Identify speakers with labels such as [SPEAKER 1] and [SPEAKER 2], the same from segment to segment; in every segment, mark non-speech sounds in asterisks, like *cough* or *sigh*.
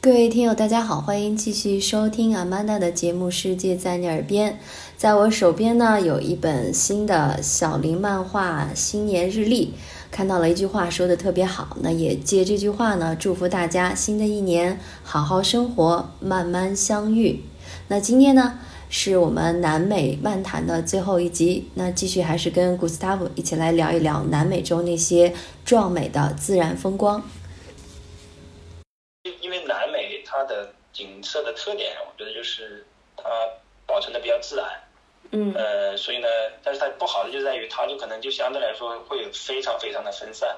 [SPEAKER 1] 各位听友，大家好，欢迎继续收听阿曼达的节目《世界在你耳边》。在我手边呢，有一本新的小林漫画新年日历，看到了一句话说的特别好，那也借这句话呢，祝福大家新的一年好好生活，慢慢相遇。那今天呢，是我们南美漫谈的最后一集，那继续还是跟 Gustavo 一起来聊一聊南美洲那些壮美的自然风光。
[SPEAKER 2] 因为南美它的景色的特点，我觉得就是它保存的比较自然，
[SPEAKER 1] 嗯，
[SPEAKER 2] 呃，所以呢，但是它不好的就在于它就可能就相对来说会有非常非常的分散，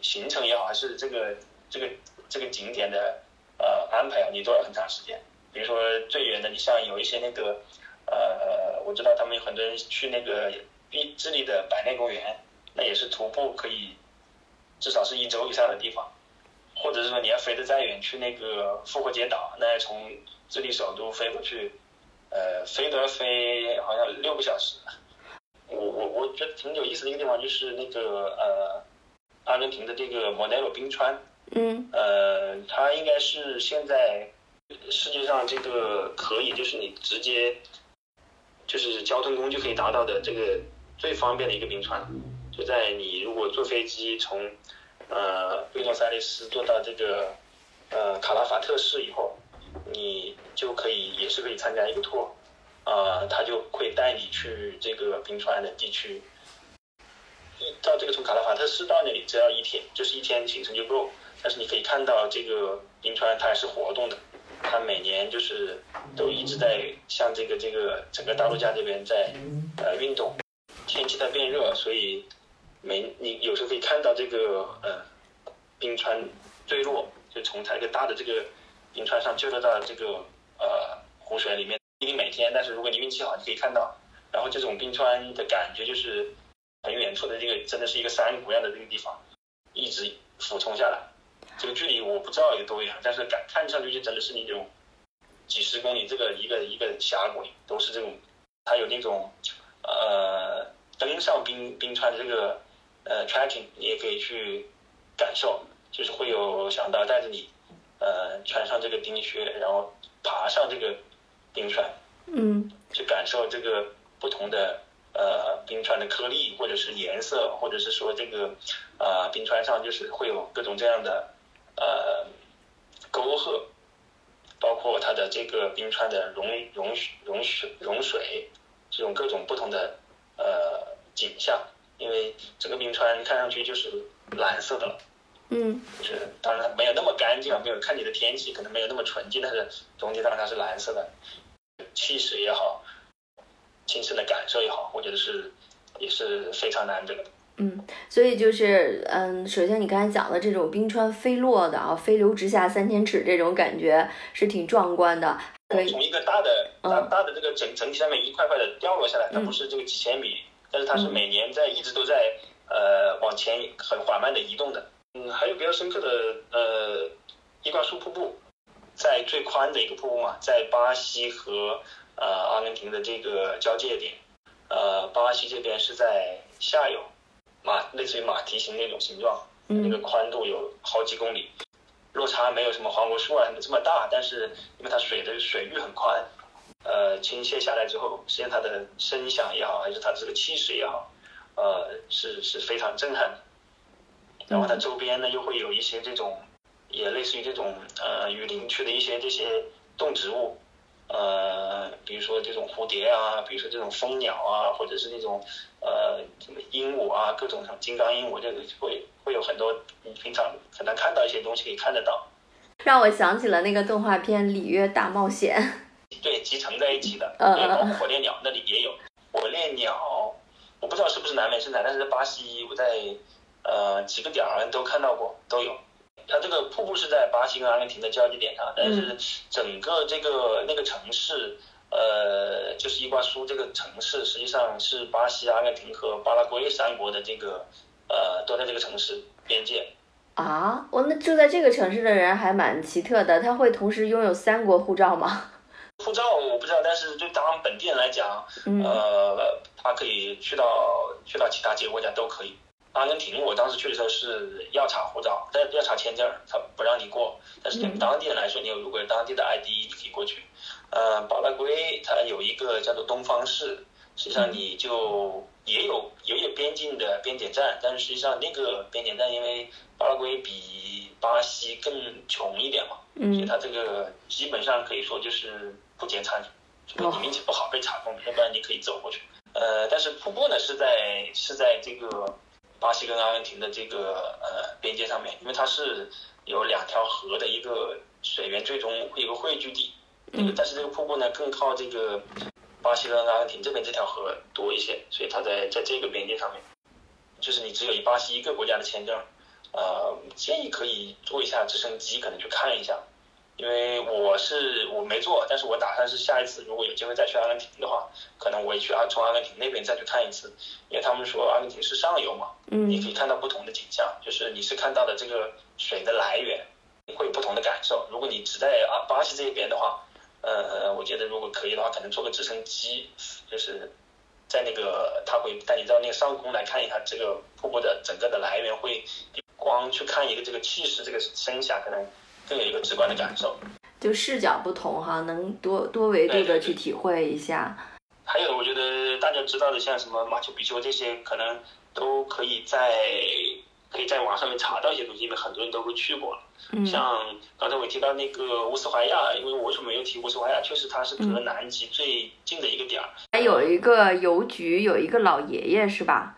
[SPEAKER 2] 行程也好，还是这个这个这个景点的呃安排啊，你都要很长时间。比如说最远的，你像有一些那个呃，我知道他们有很多人去那个智智利的百内公园，那也是徒步可以至少是一周以上的地方。或者是说你要飞得再远，去那个复活节岛，那要从智利首都飞过去，呃，飞都要飞好像六个小时。我我我觉得挺有意思的一个地方就是那个呃，阿根廷的这个莫奈罗冰川。
[SPEAKER 1] 嗯。
[SPEAKER 2] 呃，它应该是现在世界上这个可以就是你直接就是交通工具可以达到的这个最方便的一个冰川，就在你如果坐飞机从。呃，布诺塞利斯坐到这个呃卡拉法特市以后，你就可以也是可以参加一个 tour，啊，他就会带你去这个冰川的地区。一到这个从卡拉法特市到那里只要一天，就是一天行程就够。但是你可以看到这个冰川它还是活动的，它每年就是都一直在像这个这个整个大陆架这边在呃运动。天气在变热，所以。每，你有时候可以看到这个呃冰川坠落，就从它一个大的这个冰川上坠落到这个呃湖水里面。不一定每天，但是如果你运气好，你可以看到。然后这种冰川的感觉就是很远处的这个真的是一个山谷样的这个地方，一直俯冲下来。这个距离我不知道有多远，但是感看上去就真的是那种几十公里，这个一个一个峡谷里都是这种，它有那种呃登上冰冰川的这个。呃，tracking 你也可以去感受，就是会有向导带着你，呃，穿上这个冰靴，然后爬上这个冰川，
[SPEAKER 1] 嗯，
[SPEAKER 2] 去感受这个不同的呃冰川的颗粒或者是颜色，或者是说这个呃冰川上就是会有各种这样的呃沟壑，包括它的这个冰川的融融融水融水，这种各种不同的呃景象。因为整个冰川看上去就是蓝色的了，
[SPEAKER 1] 嗯，
[SPEAKER 2] 就是当然没有那么干净啊，没有看你的天气可能没有那么纯净，但是总体上它是蓝色的，气势也好，亲身的感受也好，我觉得是也是非常难得的。
[SPEAKER 1] 嗯，所以就是嗯，首先你刚才讲的这种冰川飞落的啊，飞流直下三千尺这种感觉是挺壮观的。
[SPEAKER 2] 从一个大的大大的这个整整体上面一块块的掉落下来，它不是这个几千米。但是它是每年在一直都在呃往前很缓慢的移动的。嗯，还有比较深刻的呃伊瓜苏瀑布，在最宽的一个瀑布嘛，在巴西和呃阿根廷的这个交界点。呃，巴西这边是在下游，马类似于马蹄形那种形状，那个宽度有好几公里，落差没有什么黄果树啊什么这么大，但是因为它水的水域很宽。呃，倾泻下来之后，实际上它的声响也好，还是它这个气势也好，呃，是是非常震撼的。然后它周边呢，又会有一些这种，也类似于这种呃雨林区的一些这些动植物，呃，比如说这种蝴蝶啊，比如说这种蜂鸟啊，或者是那种呃什么鹦鹉啊，各种什么金刚鹦鹉，这个会会有很多你平常很难看到一些东西可以看得到。
[SPEAKER 1] 让我想起了那个动画片《里约大冒险》。
[SPEAKER 2] 对，集成在一起的，包括火烈鸟那里也有火烈鸟，我不知道是不是南美生产，但是在巴西我在呃几个点儿都看到过，都有。它这个瀑布是在巴西跟阿根廷的交界点上，但是整个这个那个城市，呃，就是伊瓜苏这个城市，实际上是巴西、阿根廷和巴拉圭三国的这个呃都在这个城市边界。
[SPEAKER 1] 啊，我那住在这个城市的人还蛮奇特的，他会同时拥有三国护照吗？*laughs*
[SPEAKER 2] 护照我不知道，但是就当本地人来讲，呃，他可以去到去到其他几个国家都可以。阿根廷，我当时去的时候是要查护照，但要查签证，他不让你过。但是对当地人来说，你有如果有当地的 ID，你可以过去。呃，巴拉圭它有一个叫做东方市，实际上你就也有也有边境的边检站，但是实际上那个边检站因为巴拉圭比巴西更穷一点嘛，所以它这个基本上可以说就是不检查你，除非你运气不好被查封，要不然你可以走过去。呃，但是瀑布呢是在是在这个。巴西跟阿根廷的这个呃边界上面，因为它是有两条河的一个水源，最终会有个汇聚地。嗯。但是这个瀑布呢，更靠这个巴西跟阿根廷这边这条河多一些，所以它在在这个边界上面，就是你只有以巴西一个国家的签证，呃，建议可以坐一下直升机，可能去看一下。因为我是我没坐，但是我打算是下一次如果有机会再去阿根廷的话，可能我也去阿从阿根廷那边再去看一次，因为他们说阿根廷是上游嘛，嗯，你可以看到不同的景象，就是你是看到的这个水的来源，会有不同的感受。如果你只在阿巴西这一边的话，呃，我觉得如果可以的话，可能坐个直升机，就是在那个他会带你到那个上空来看一下这个瀑布的整个的来源，会光去看一个这个气势，这个声响可能。更有一个直观的感受，
[SPEAKER 1] 就视角不同哈，能多多维度的去体会一下。
[SPEAKER 2] 还有，我觉得大家知道的，像什么马丘比丘这些，可能都可以在可以在网上面查到一些东西，因为很多人都会去过了。像刚才我提到那个乌斯怀亚，因为我为什么没有提乌斯怀亚？确实它是隔南极最近的一个点儿。
[SPEAKER 1] 还有一个邮局，有一个老爷爷是吧？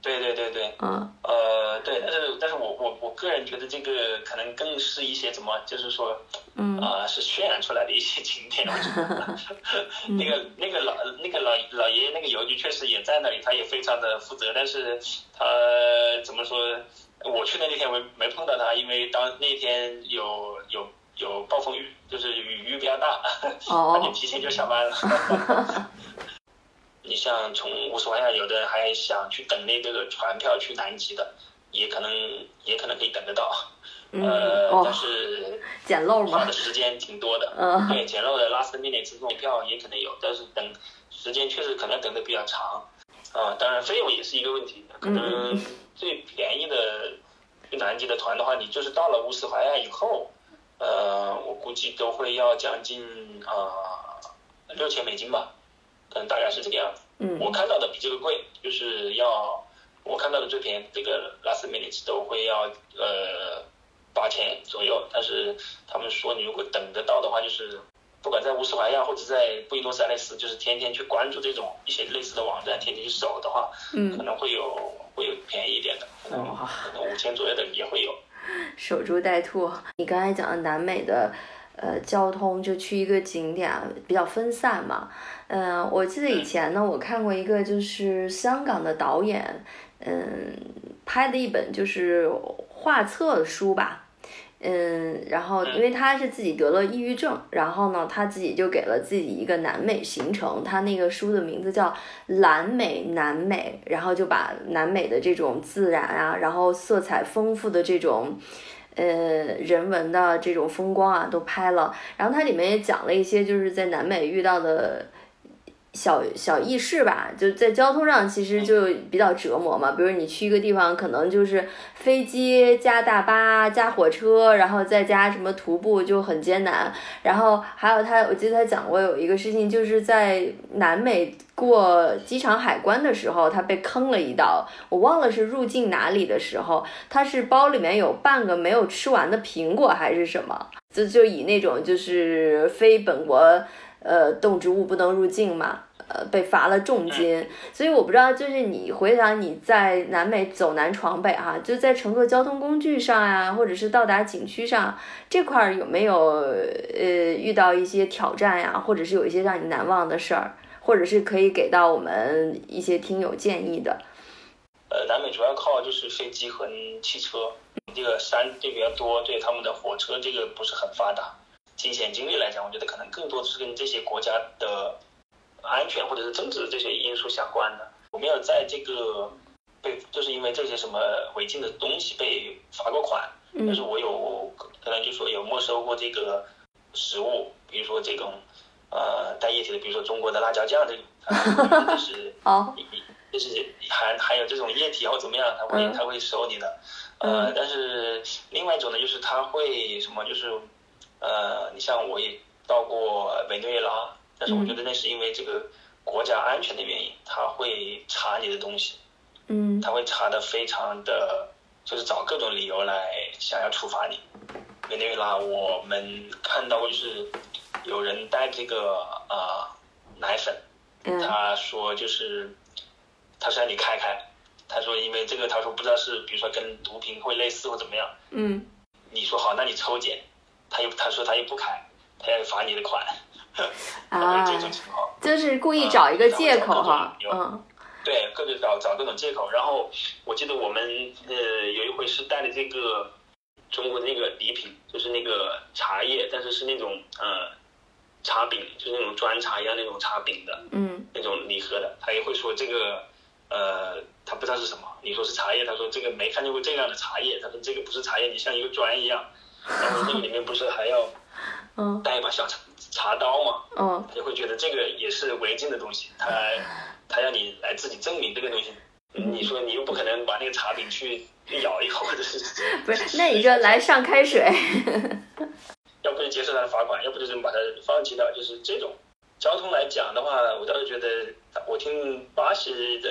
[SPEAKER 2] 对对对对。嗯。呃，对，但是但是我我我个人觉得这个可能更是一些怎么，就是说，嗯，啊，是渲染出来的一些景点。*laughs* 那个那个老那个老老爷爷那个邮局确实也在那里，他也非常的负责，但是他怎么说？我去的那天没没碰到他，因为当那天有有有暴风雨，就是雨雨比较大，*laughs* 那就提前就下班了。*laughs* 你像从乌斯怀亚，有的人还想去等那个船票去南极的，也可能也可能可以等得到。呃，但是
[SPEAKER 1] 捡漏
[SPEAKER 2] 的时间挺多的。对，捡漏的 last minute 这种票也可能有，但是等时间确实可能等的比较长。啊，当然费用也是一个问题，可能最便宜的去南极的团的话，你就是到了乌斯怀亚以后，呃，我估计都会要将近啊六千美金吧，可能大概是这个样子。嗯，我看到的比这个贵，就是要我看到的最便宜这个 last minute 都会要呃八千左右，但是他们说你如果等得到的话，就是。不管在乌斯怀亚或者在布宜诺斯艾利斯，就是天天去关注这种一些类似的网站，天天去搜的话，嗯，可能会有会有便宜一点的，可能可能五千左右的也会有。
[SPEAKER 1] 守株待兔。你刚才讲的南美的，呃，交通就去一个景点比较分散嘛。嗯，我记得以前呢，我看过一个就是香港的导演，嗯，拍的一本就是画册的书吧。嗯，然后因为他是自己得了抑郁症，然后呢，他自己就给了自己一个南美行程，他那个书的名字叫《蓝美南美》，然后就把南美的这种自然啊，然后色彩丰富的这种，呃，人文的这种风光啊，都拍了。然后它里面也讲了一些就是在南美遇到的。小小意事吧，就在交通上其实就比较折磨嘛。比如你去一个地方，可能就是飞机加大巴加火车，然后再加什么徒步就很艰难。然后还有他，我记得他讲过有一个事情，就是在南美过机场海关的时候，他被坑了一刀。我忘了是入境哪里的时候，他是包里面有半个没有吃完的苹果还是什么，就就以那种就是非本国。呃，动植物不能入境嘛，呃，被罚了重金。所以我不知道，就是你回想你在南美走南闯北哈，就在乘坐交通工具上呀，或者是到达景区上这块儿有没有呃遇到一些挑战呀，或者是有一些让你难忘的事儿，或者是可以给到我们一些听友建议的。
[SPEAKER 2] 呃，南美主要靠就是飞机和汽车，这个山这比较多，对他们的火车这个不是很发达。金钱经历来讲，我觉得可能更多的是跟这些国家的安全或者是政治这些因素相关的。我没有在这个被就是因为这些什么违禁的东西被罚过款，但是我有可能就说有没收过这个食物，比如说这种呃带液体的，比如说中国的辣椒酱这种，*laughs* 就是就是含含有这种液体或怎么样，他会
[SPEAKER 1] 嗯
[SPEAKER 2] 他会收你的。呃
[SPEAKER 1] 嗯，
[SPEAKER 2] 但是另外一种呢，就是他会什么，就是呃，你像我也到过委内瑞拉，但是我
[SPEAKER 1] 嗯
[SPEAKER 2] 觉得那是因为这个国家安全的原因，他会查你的东西，
[SPEAKER 1] 嗯。
[SPEAKER 2] 他会查的非常的，就是找各种理由来想要处罚你。委内瑞拉我们看到过，就是有人带这个呃奶粉，
[SPEAKER 1] 嗯。
[SPEAKER 2] 他说就是他说让你开开，他说因为这个他说不知道是比如说跟毒品会类似或怎么样，
[SPEAKER 1] 嗯。
[SPEAKER 2] 你说好那你抽检，他又他说他又不开，他要罚你的款，
[SPEAKER 1] 啊 *laughs*
[SPEAKER 2] 这种情况。
[SPEAKER 1] 就是故意找一个借口哈，
[SPEAKER 2] 有
[SPEAKER 1] 嗯
[SPEAKER 2] 对，各种找找各种借口。然后我记得我们呃有一回是带的这个中国的那个礼品，就是那个茶叶，但是是那种呃茶饼，就是那种砖茶一样那种茶饼的
[SPEAKER 1] 嗯
[SPEAKER 2] 那种礼盒的，他也会说这个呃他不知道是什么，你说是茶叶，他说这个没看见过这样的茶叶，他说这个不是茶叶，你像一个砖一样。然后那个里面不是还要
[SPEAKER 1] 嗯
[SPEAKER 2] 带一把小茶茶刀嘛，
[SPEAKER 1] 嗯。
[SPEAKER 2] 他就会觉得这个也是违禁的东西，他他要你来自己证明这个东西。你说你又不可能把那个茶饼去去咬一口，或者是
[SPEAKER 1] 不是，那你就来上开水，*laughs*
[SPEAKER 2] 要不就接受他的罚款，要不就是把它放弃掉，就是这种。交通来讲的话，我倒是觉得，我听巴西的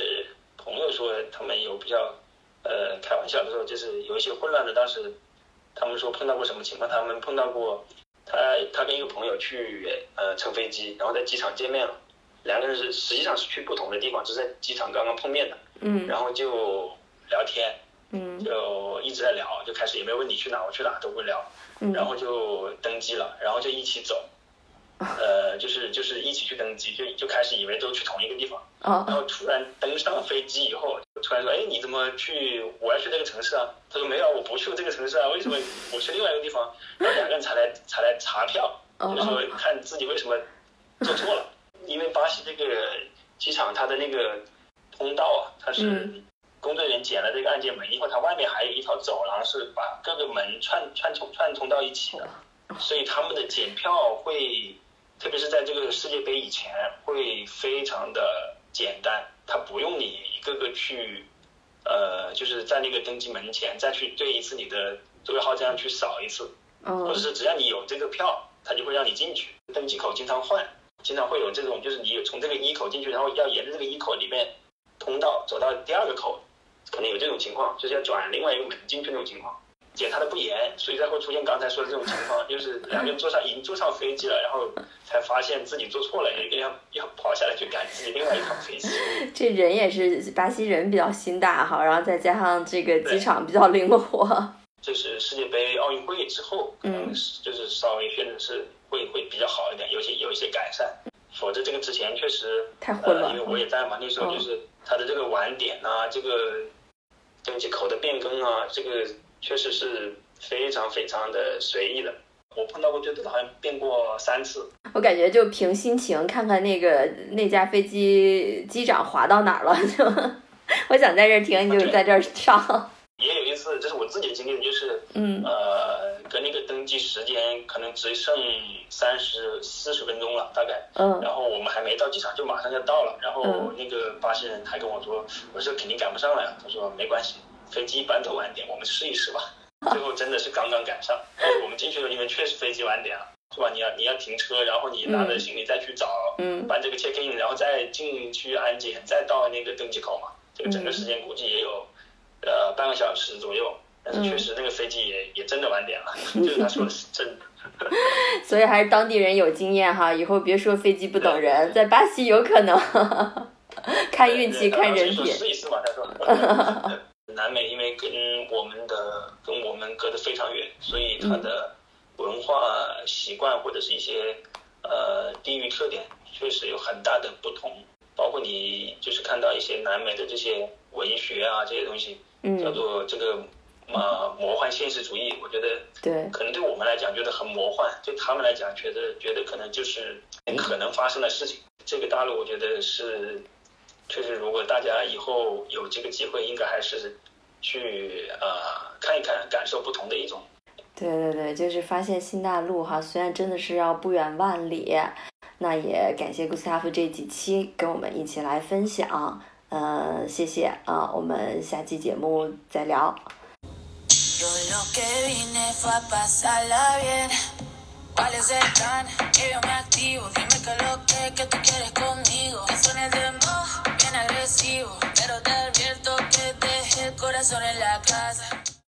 [SPEAKER 2] 朋友说，他们有比较呃开玩笑的时候，就是有一些混乱的，当时他们说碰到过什么情况，他们碰到过他他跟一个朋友去呃乘飞机，然后在机场见面了，两个人是实际上是去不同的地方，只是在机场刚刚碰面的，
[SPEAKER 1] 嗯。
[SPEAKER 2] 然后就聊天，
[SPEAKER 1] 嗯。
[SPEAKER 2] 就一直在聊，就开始也没有问你去哪，我去哪都会聊，
[SPEAKER 1] 嗯。
[SPEAKER 2] 然后就登机了，然后就一起走，起去登机，就就开始以为都去同一个地方，然
[SPEAKER 1] 哦
[SPEAKER 2] 后突然登上飞机以后，突然说，哎，你怎么去？我要去这个城市啊。他说没有，我不去这个城市啊，为什么？我去另外一个地方？然后两个人才来才来查票，
[SPEAKER 1] 哦
[SPEAKER 2] 就说看自己为什么做错了，因为巴西这个机场它的那个通道啊，它是
[SPEAKER 1] 嗯。
[SPEAKER 2] 工作人员剪了这个按键门，以后它外面还有一条走廊是把各个门串串通串通到一起的，所以他们的检票会，特别是在这个世界杯以前，会非常的简单，它不用你一个个去，呃，就是在那个登机门前再去对一次你的座位号，这样去扫一次，或
[SPEAKER 1] 哦
[SPEAKER 2] 者是只要你有这个票，他就会让你进去。登机口经常换，经常会有这种，就是你有从这个一口进去，然后要沿着这个一口里面通道走到第二个口，可能有这种情况，就是要转另外一个门进去那种情况。检查的不严，所以才会出现刚才说的这种情况，就是两个人坐上已经坐上飞机了，然后才发现自己坐错了，要要跑下来去赶自己另外一趟飞机。*laughs*
[SPEAKER 1] 这人也是巴西人比较心大哈，然后再加上这个机场比较灵活，
[SPEAKER 2] 就是世界杯、奥运会之后，可能就是稍微确实是会会比较好一点，有些有一些改善。否则这个之前确实
[SPEAKER 1] 太混
[SPEAKER 2] 呃，
[SPEAKER 1] 乱
[SPEAKER 2] 因为我。也在嘛，那时候
[SPEAKER 1] 嗯
[SPEAKER 2] 就是它的这个晚点啊，这个登机口的变更啊，这个确实是非常非常的随意的。我碰到过最多的好像变过三次，
[SPEAKER 1] 我感觉就凭心情看看那个那架飞机机长滑到哪儿了，*laughs* 就我想在这儿停，你就在这儿上。
[SPEAKER 2] 也有一次，这是我自己的经历的，就是
[SPEAKER 1] 嗯
[SPEAKER 2] 呃，跟那个登机时间可能只剩三十四十分钟了，大概。
[SPEAKER 1] 嗯
[SPEAKER 2] 然后我们还没到机场，就马上就到了。然后
[SPEAKER 1] 嗯
[SPEAKER 2] 那个巴西人还跟我说：“我说肯定赶不上了呀。”他说：“没关系，飞机一般都晚点，我们试一试吧。*laughs* ”最后真的是刚刚赶上。我们进去的时候，因为确实飞机晚点了，是吧？你要你要停车，然后你拿着行李再去找
[SPEAKER 1] 嗯
[SPEAKER 2] 办这个 check in，然后再进去安检，再到那个登机口嘛。这个整个时间估计也有呃半个小时左右。但是确实那个飞机也也真的晚点了，*laughs* 就是他说的是真的。*laughs*
[SPEAKER 1] 所以还是当地人有经验哈，以后别说飞机不等人，在巴西有可能看运气、看人品。
[SPEAKER 2] 他说试一试吧，他说。南美因为跟我们的跟我们隔得非常远，所以它的文化习惯或者是一些呃地域特点确实有很大的不同。包括你就是看到一些南美的这些文学啊这些东西，叫
[SPEAKER 1] 嗯，
[SPEAKER 2] 做这个呃魔幻现实主义，我觉得
[SPEAKER 1] 对，
[SPEAKER 2] 可能对我们来讲觉得很魔幻，对他们来讲觉得觉得可能就是可能发生的事情。这个大陆我觉得是，确实如果大家以后有这个机会，应该还是去呃看一看，感受不同的一种。
[SPEAKER 1] 对对对，就是发现新大陆哈，虽然真的是要不远万里，那也感谢古斯塔夫这几期跟我们一起来分享。
[SPEAKER 3] 呃，谢谢啊，我们下期节目再聊。
[SPEAKER 4] corazón en la casa.